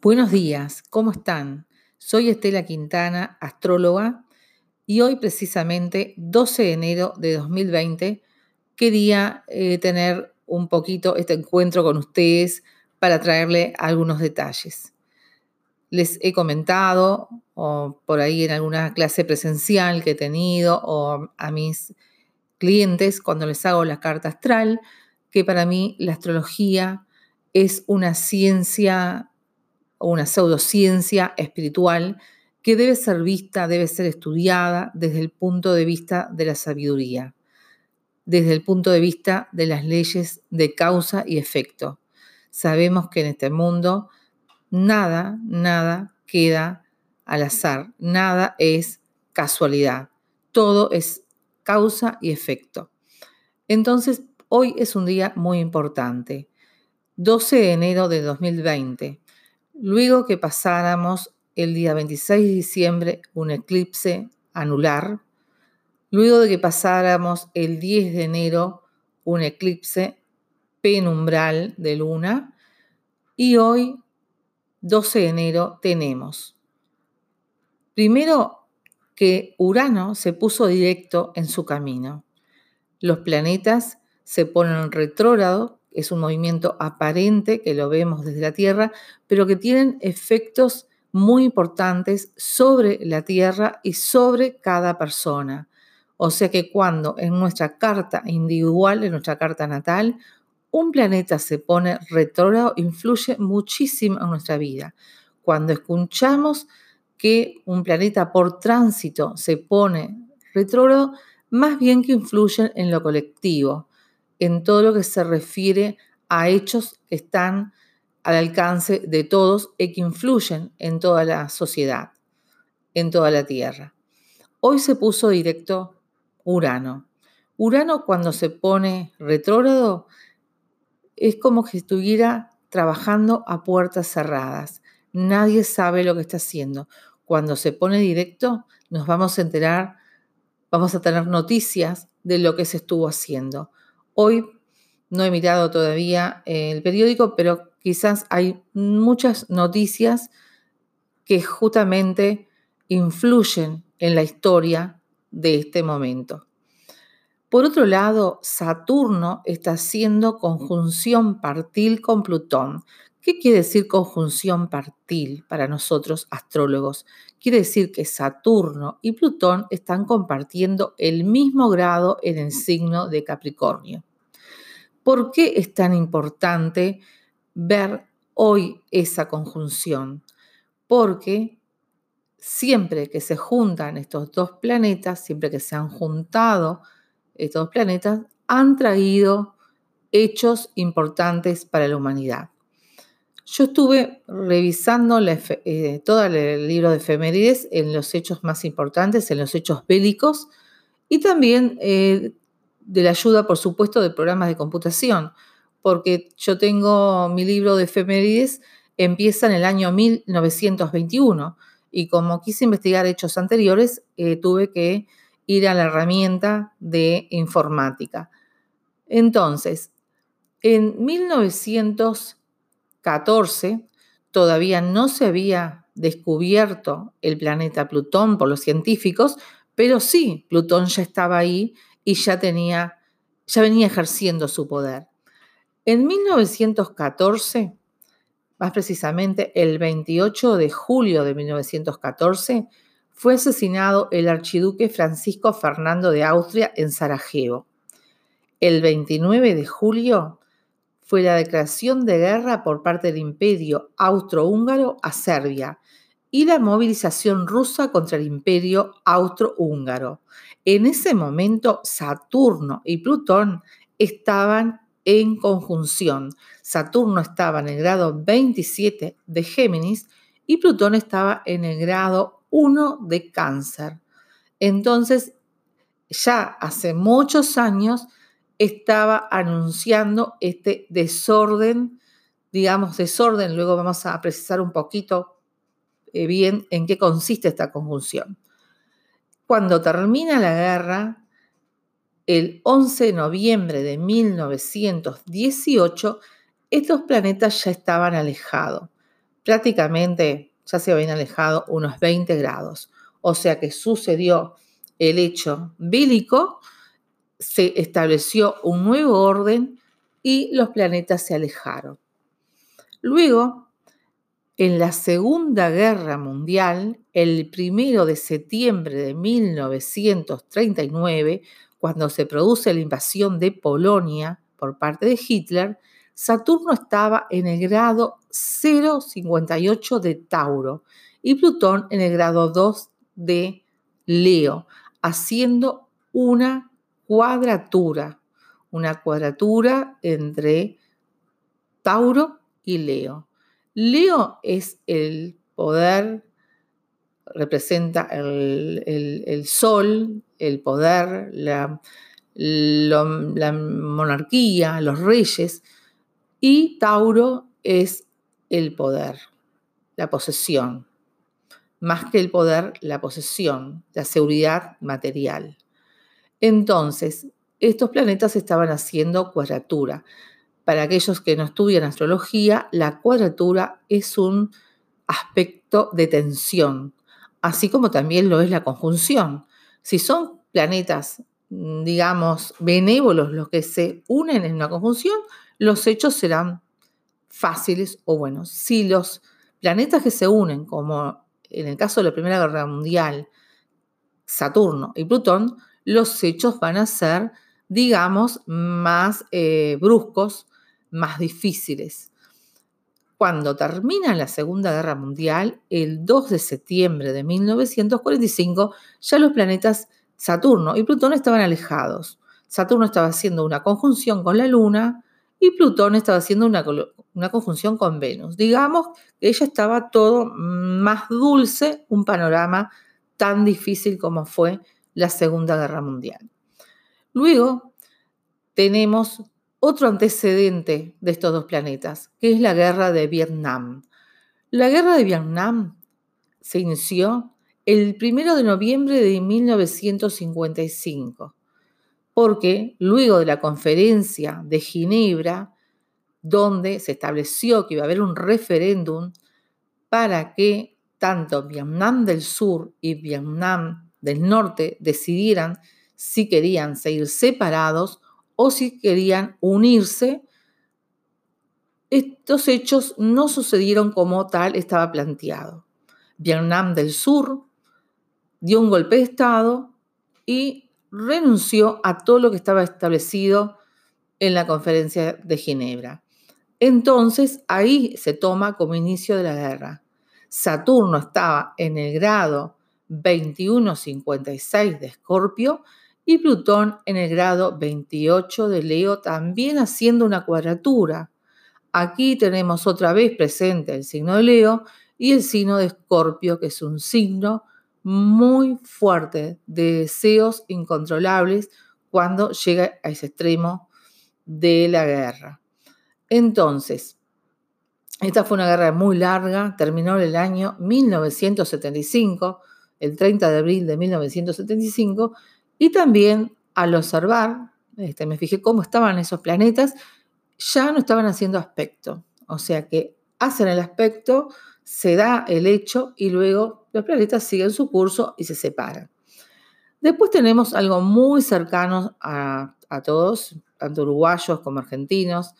Buenos días, ¿cómo están? Soy Estela Quintana, astróloga, y hoy precisamente, 12 de enero de 2020, quería eh, tener un poquito este encuentro con ustedes para traerle algunos detalles. Les he comentado, o por ahí en alguna clase presencial que he tenido, o a mis clientes cuando les hago la carta astral, que para mí la astrología es una ciencia o una pseudociencia espiritual que debe ser vista, debe ser estudiada desde el punto de vista de la sabiduría, desde el punto de vista de las leyes de causa y efecto. Sabemos que en este mundo nada, nada queda al azar, nada es casualidad, todo es causa y efecto. Entonces, hoy es un día muy importante, 12 de enero de 2020 Luego que pasáramos el día 26 de diciembre un eclipse anular, luego de que pasáramos el 10 de enero un eclipse penumbral de luna, y hoy, 12 de enero, tenemos. Primero que Urano se puso directo en su camino. Los planetas se ponen retrógrado es un movimiento aparente que lo vemos desde la Tierra, pero que tienen efectos muy importantes sobre la Tierra y sobre cada persona. O sea que cuando en nuestra carta individual, en nuestra carta natal, un planeta se pone retrógrado, influye muchísimo en nuestra vida. Cuando escuchamos que un planeta por tránsito se pone retrógrado, más bien que influyen en lo colectivo en todo lo que se refiere a hechos que están al alcance de todos y que influyen en toda la sociedad, en toda la Tierra. Hoy se puso directo Urano. Urano cuando se pone retrógrado es como que estuviera trabajando a puertas cerradas. Nadie sabe lo que está haciendo. Cuando se pone directo nos vamos a enterar, vamos a tener noticias de lo que se estuvo haciendo. Hoy no he mirado todavía el periódico, pero quizás hay muchas noticias que justamente influyen en la historia de este momento. Por otro lado, Saturno está haciendo conjunción partil con Plutón. ¿Qué quiere decir conjunción partil para nosotros astrólogos? Quiere decir que Saturno y Plutón están compartiendo el mismo grado en el signo de Capricornio. ¿Por qué es tan importante ver hoy esa conjunción? Porque siempre que se juntan estos dos planetas, siempre que se han juntado estos planetas, han traído hechos importantes para la humanidad. Yo estuve revisando eh, todo el libro de efemérides en los hechos más importantes, en los hechos bélicos, y también eh, de la ayuda, por supuesto, de programas de computación, porque yo tengo mi libro de efemérides, empieza en el año 1921 y como quise investigar hechos anteriores, eh, tuve que ir a la herramienta de informática. Entonces, en 1914 todavía no se había descubierto el planeta Plutón por los científicos, pero sí, Plutón ya estaba ahí y ya tenía, ya venía ejerciendo su poder. En 1914, más precisamente el 28 de julio de 1914, fue asesinado el archiduque Francisco Fernando de Austria en Sarajevo. El 29 de julio fue la declaración de guerra por parte del imperio austrohúngaro a Serbia y la movilización rusa contra el imperio austrohúngaro. En ese momento, Saturno y Plutón estaban en conjunción. Saturno estaba en el grado 27 de Géminis y Plutón estaba en el grado 1 de Cáncer. Entonces, ya hace muchos años estaba anunciando este desorden, digamos desorden, luego vamos a precisar un poquito bien en qué consiste esta conjunción. Cuando termina la guerra, el 11 de noviembre de 1918, estos planetas ya estaban alejados. prácticamente ya se habían alejado unos 20 grados. O sea que sucedió el hecho bílico, se estableció un nuevo orden y los planetas se alejaron. Luego, en la Segunda Guerra Mundial, el primero de septiembre de 1939, cuando se produce la invasión de Polonia por parte de Hitler, Saturno estaba en el grado 0,58 de Tauro y Plutón en el grado 2 de Leo, haciendo una cuadratura, una cuadratura entre Tauro y Leo. Leo es el poder, representa el, sol, el poder, la, monarquía, los reyes, y Tauro es el poder, la posesión. Más que el poder, la posesión, la seguridad material. Entonces, estos planetas estaban haciendo cuadratura. Para aquellos que no estudian astrología, la cuadratura es un aspecto de tensión, así como también lo es la conjunción. Si son planetas, digamos, benévolos los que se unen en una conjunción, los hechos serán fáciles o buenos. Si los planetas que se unen, como en el caso de la Primera Guerra Mundial, Saturno y Plutón, los hechos van a ser, digamos, más eh, bruscos, más difíciles. Cuando termina la Segunda Guerra Mundial, el 2 de septiembre de 1945, ya los planetas Saturno y Plutón estaban alejados. Saturno estaba haciendo una conjunción con la Luna, y Plutón estaba haciendo una, una, conjunción con Venus. Digamos que ella estaba todo más dulce, un panorama tan difícil como fue la Segunda Guerra Mundial. Luego tenemos otro antecedente de estos dos planetas, que es la guerra de Vietnam. La guerra de Vietnam se inició el 1 de noviembre de 1955 porque luego de la conferencia de Ginebra, donde se estableció que iba a haber un referéndum para que tanto Vietnam del Sur y Vietnam del Norte decidieran si querían seguir separados o si querían unirse, estos hechos no sucedieron como tal estaba planteado. Vietnam del Sur dio un golpe de Estado y renunció a todo lo que estaba establecido en la conferencia de Ginebra. Entonces ahí se toma como inicio de la guerra. Saturno estaba en el grado 2156 de Escorpio y Plutón en el grado 28 de Leo, también haciendo una cuadratura. Aquí tenemos otra vez presente el signo de Leo y el signo de Escorpio, que es un signo muy fuerte de deseos incontrolables cuando llega a ese extremo de la guerra. Entonces, esta fue una guerra muy larga, terminó en el año 1975, el 30 de abril de 1975, y también al observar, este, me fijé cómo estaban esos planetas, ya no estaban haciendo aspecto, o sea que hacen el aspecto, se da el hecho y luego los planetas siguen su curso y se separan. Después tenemos algo muy cercano a, todos, tanto uruguayos como argentinos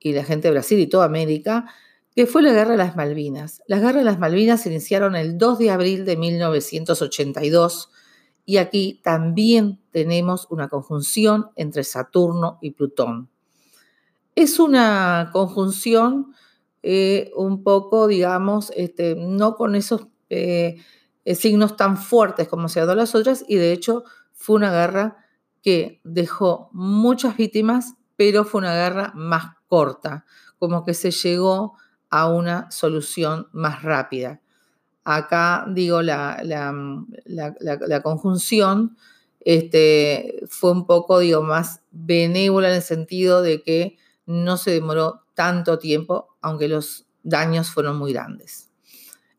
y la gente de Brasil y toda América, que fue la Guerra de las Malvinas. Las Guerras de las Malvinas se iniciaron el 2 de abril de 1982 y aquí también tenemos una conjunción entre Saturno y Plutón. Es una conjunción eh, un poco, digamos, este, no con esos eh, eh, signos tan fuertes como se ha dado las otras, y de hecho fue una guerra que dejó muchas víctimas, pero fue una guerra más corta, como que se llegó a una solución más rápida. Acá digo, la, la, conjunción este, fue un poco, digo, más benévola en el sentido de que no se demoró tanto tiempo, aunque los daños fueron muy grandes.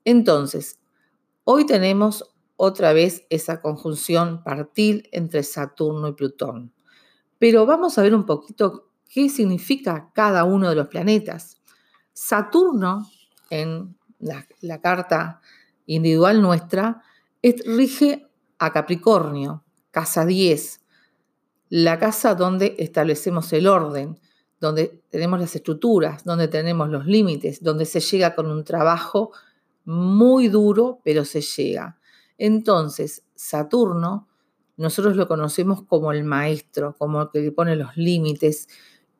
Entonces, hoy tenemos otra vez esa conjunción partil entre Saturno y Plutón. Pero vamos a ver un poquito qué significa cada uno de los planetas. Saturno, en la, carta individual nuestra, rige a Capricornio, casa 10, la casa donde establecemos el orden, donde tenemos las estructuras, donde tenemos los límites, donde se llega con un trabajo muy duro, pero se llega. Entonces, Saturno, nosotros lo conocemos como el maestro, como el que pone los límites,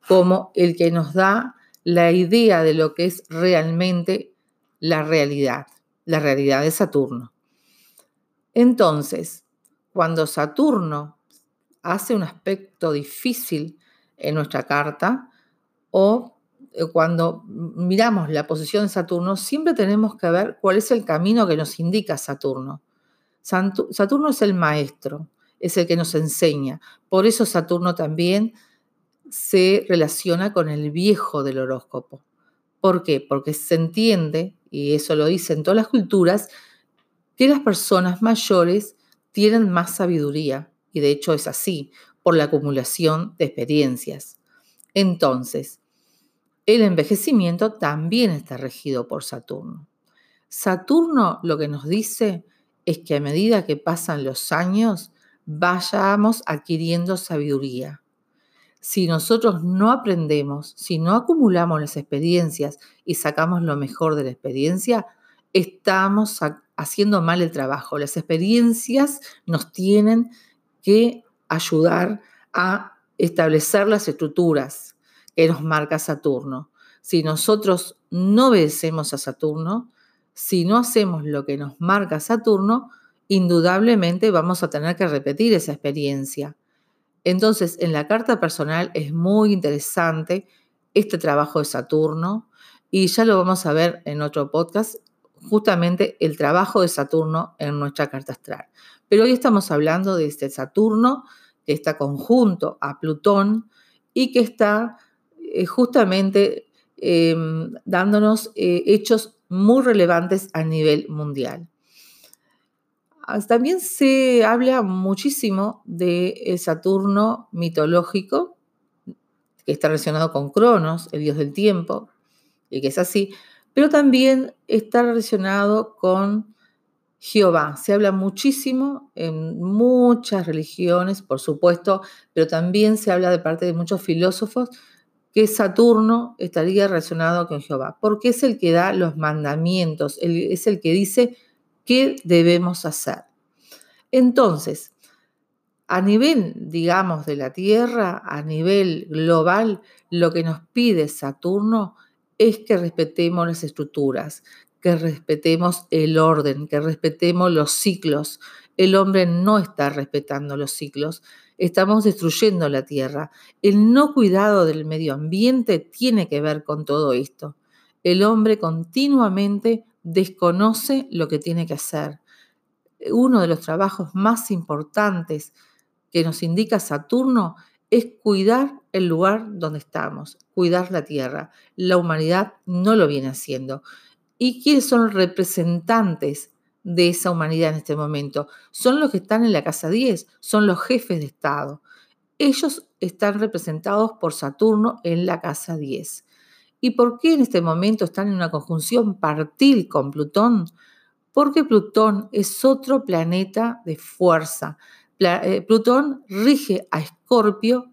como el que nos da la idea de lo que es realmente la realidad, la realidad de Saturno. Entonces, cuando Saturno hace un aspecto difícil en nuestra carta o eh, cuando miramos la posición de Saturno, siempre tenemos que ver cuál es el camino que nos indica Saturno. Saturno es el maestro, es el que nos enseña. Por eso Saturno también se relaciona con el viejo del horóscopo. ¿Por qué? Porque se entiende, y eso lo dicen todas las culturas, que las personas mayores tienen más sabiduría, y de hecho es así, por la acumulación de experiencias. Entonces, el envejecimiento también está regido por Saturno. Saturno lo que nos dice es que a medida que pasan los años, vayamos adquiriendo sabiduría. Si nosotros no aprendemos, si no acumulamos las experiencias y sacamos lo mejor de la experiencia, estamos haciendo mal el trabajo. Las experiencias nos tienen que ayudar a establecer las estructuras que nos marca Saturno. Si nosotros no obedecemos a Saturno, si no hacemos lo que nos marca Saturno, indudablemente vamos a tener que repetir esa experiencia. Entonces, en la carta personal es muy interesante este trabajo de Saturno y ya lo vamos a ver en otro podcast, justamente el trabajo de Saturno en nuestra carta astral. Pero hoy estamos hablando de este Saturno que está conjunto a Plutón y que está eh, justamente em, dándonos eh, hechos muy relevantes a nivel mundial. También se habla muchísimo de Saturno mitológico, que está relacionado con Cronos, el dios del tiempo, y que es así, pero también está relacionado con Jehová. Se habla muchísimo en muchas religiones, por supuesto, pero también se habla de parte de muchos filósofos que Saturno estaría relacionado con Jehová, porque es el que da los mandamientos, es el que dice qué debemos hacer. Entonces, a nivel, digamos, de la Tierra, a nivel global, lo que nos pide Saturno es que respetemos las estructuras, que respetemos el orden, que respetemos los ciclos. El hombre no está respetando los ciclos, estamos destruyendo la Tierra. El no cuidado del medio ambiente tiene que ver con todo esto. El hombre continuamente desconoce lo que tiene que hacer. Uno de los trabajos más importantes que nos indica Saturno es cuidar el lugar donde estamos, cuidar la Tierra. La humanidad no lo viene haciendo. ¿Y quiénes son los representantes de esa humanidad en este momento? Son los que están en la Casa 10, son los jefes de Estado. Ellos están representados por Saturno en la Casa 10. ¿Y por qué en este momento están en una conjunción partil con Plutón? Porque Plutón es otro planeta de fuerza. Eh, Plutón rige a Escorpio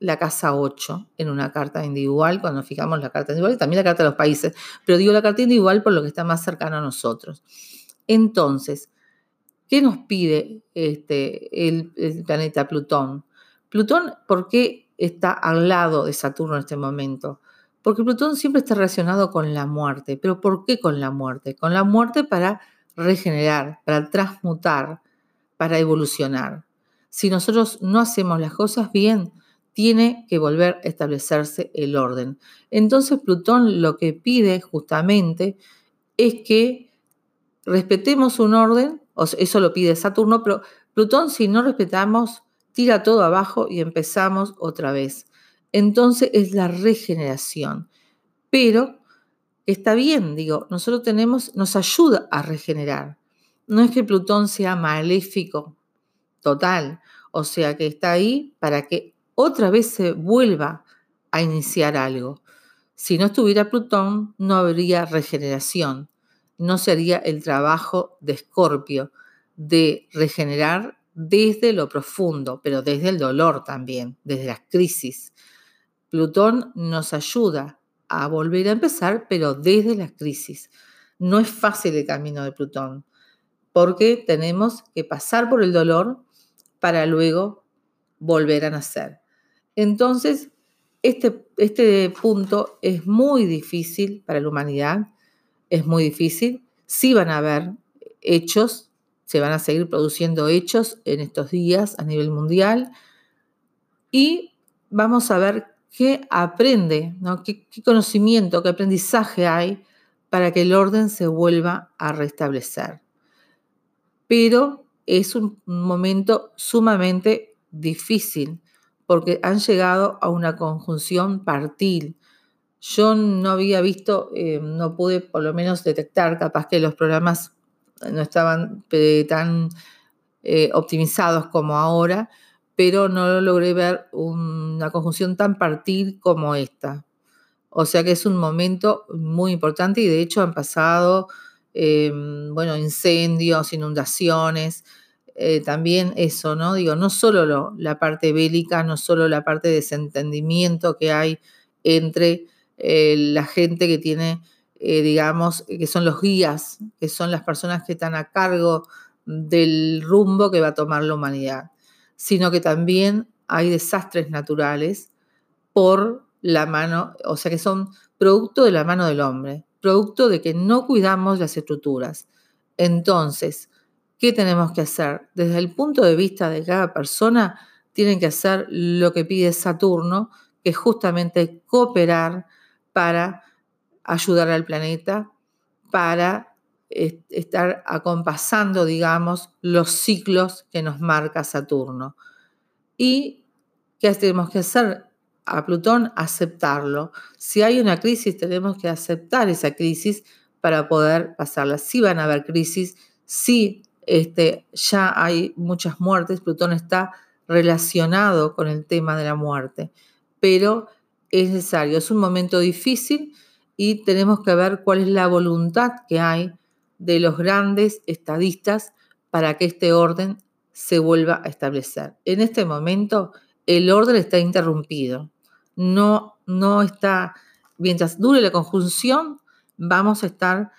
la casa 8 en una carta individual, cuando fijamos la carta individual y también la carta de los países, pero digo la carta individual por lo que está más cercano a nosotros. Entonces, ¿qué nos pide este, el, el planeta Plutón? Plutón, ¿por qué está al lado de Saturno en este momento? Porque Plutón siempre está relacionado con la muerte. ¿Pero por qué con la muerte? Con la muerte para regenerar, para transmutar, para evolucionar. Si nosotros no hacemos las cosas bien, tiene que volver a establecerse el orden. Entonces Plutón lo que pide justamente es que respetemos un orden, eso lo pide Saturno, pero Plutón si no respetamos, tira todo abajo y empezamos otra vez entonces es la regeneración. Pero está bien, digo, nosotros tenemos, nos ayuda a regenerar. No es que Plutón sea maléfico total, o sea que está ahí para que otra vez se vuelva a iniciar algo. Si no estuviera Plutón, no habría regeneración, no sería el trabajo de Escorpio de regenerar desde lo profundo, pero desde el dolor también, desde las crisis. Plutón nos ayuda a volver a empezar, pero desde la crisis. No es fácil el camino de Plutón, porque tenemos que pasar por el dolor para luego volver a nacer. Entonces, este, este punto es muy difícil para la humanidad, es muy difícil. Sí van a haber hechos, se van a seguir produciendo hechos en estos días a nivel mundial y vamos a ver qué aprende, ¿no? qué, conocimiento, qué aprendizaje hay para que el orden se vuelva a restablecer. Pero es un momento sumamente difícil porque han llegado a una conjunción partil. Yo no había visto, eh, no pude por lo menos detectar, capaz que los programas no estaban eh, tan eh, optimizados como ahora, pero no logré ver una conjunción tan partil como esta. O sea que es un momento muy importante y de hecho han pasado, bueno, incendios, inundaciones, eh, también eso, ¿no? Digo, no solo la parte bélica, no solo la parte de desentendimiento que hay entre eh, la gente que tiene, eh, digamos, que son los guías, que son las personas que están a cargo del rumbo que va a tomar la humanidad, sino que también hay desastres naturales por la mano, o sea que son producto de la mano del hombre, producto de que no cuidamos las estructuras. Entonces, ¿Qué tenemos que hacer? Desde el punto de vista de cada persona, tienen que hacer lo que pide Saturno, que es justamente cooperar para ayudar al planeta, para estar acompasando, digamos, los ciclos que nos marca Saturno. ¿Y qué tenemos que hacer? A Plutón aceptarlo. Si hay una crisis, tenemos que aceptar esa crisis para poder pasarla. Si van a haber crisis, sí este, ya hay muchas muertes, Plutón está relacionado con el tema de la muerte, pero es necesario, es un momento difícil y tenemos que ver cuál es la voluntad que hay de los grandes estadistas para que este orden se vuelva a establecer. En este momento el orden está interrumpido, no, no está, mientras dure la conjunción, vamos a estar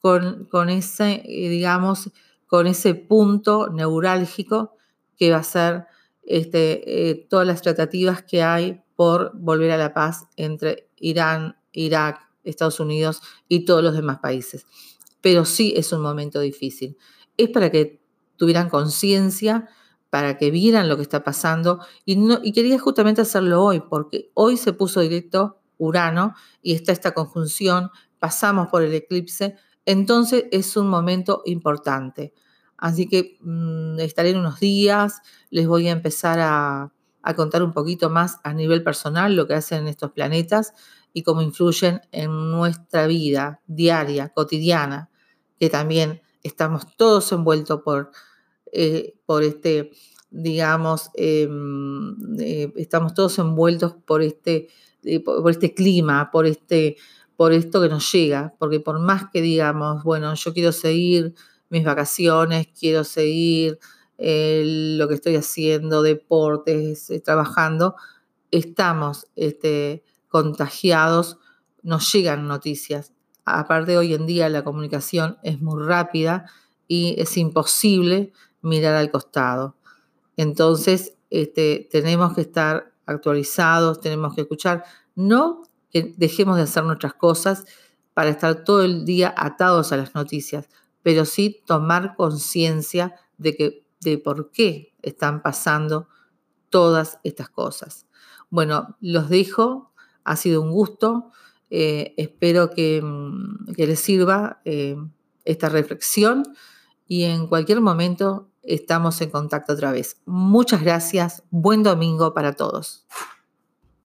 con, ese, eh, digamos, con ese punto neurálgico que va a ser este, eh, todas las tratativas que hay por volver a la paz entre Irán, Irak, Estados Unidos y todos los demás países. Pero sí es un momento difícil. Es para que tuvieran conciencia, para que vieran lo que está pasando y, no, y quería justamente hacerlo hoy, porque hoy se puso directo Urano y está esta conjunción, pasamos por el eclipse, entonces es un momento importante. Así que mm, estaré en unos días, les voy a empezar a, contar un poquito más a nivel personal lo que hacen estos planetas y cómo influyen en nuestra vida diaria, cotidiana, que también estamos todos envueltos por, eh, por este, digamos, em, eh, estamos todos envueltos por este, eh, por este clima, por este por esto que nos llega, porque por más que digamos, bueno, yo quiero seguir mis vacaciones, quiero seguir lo que estoy haciendo, deportes, eh, trabajando, estamos este, contagiados, nos llegan noticias. Aparte, hoy en día la comunicación es muy rápida y es imposible mirar al costado. Entonces, este, tenemos que estar actualizados, tenemos que escuchar. No que dejemos de hacer nuestras cosas para estar todo el día atados a las noticias, pero sí tomar conciencia de, que, de por qué están pasando todas estas cosas. Bueno, los dejo, ha sido un gusto, eh, espero que, mm, les sirva eh, esta reflexión y en cualquier momento estamos en contacto otra vez. Muchas gracias, buen domingo para todos.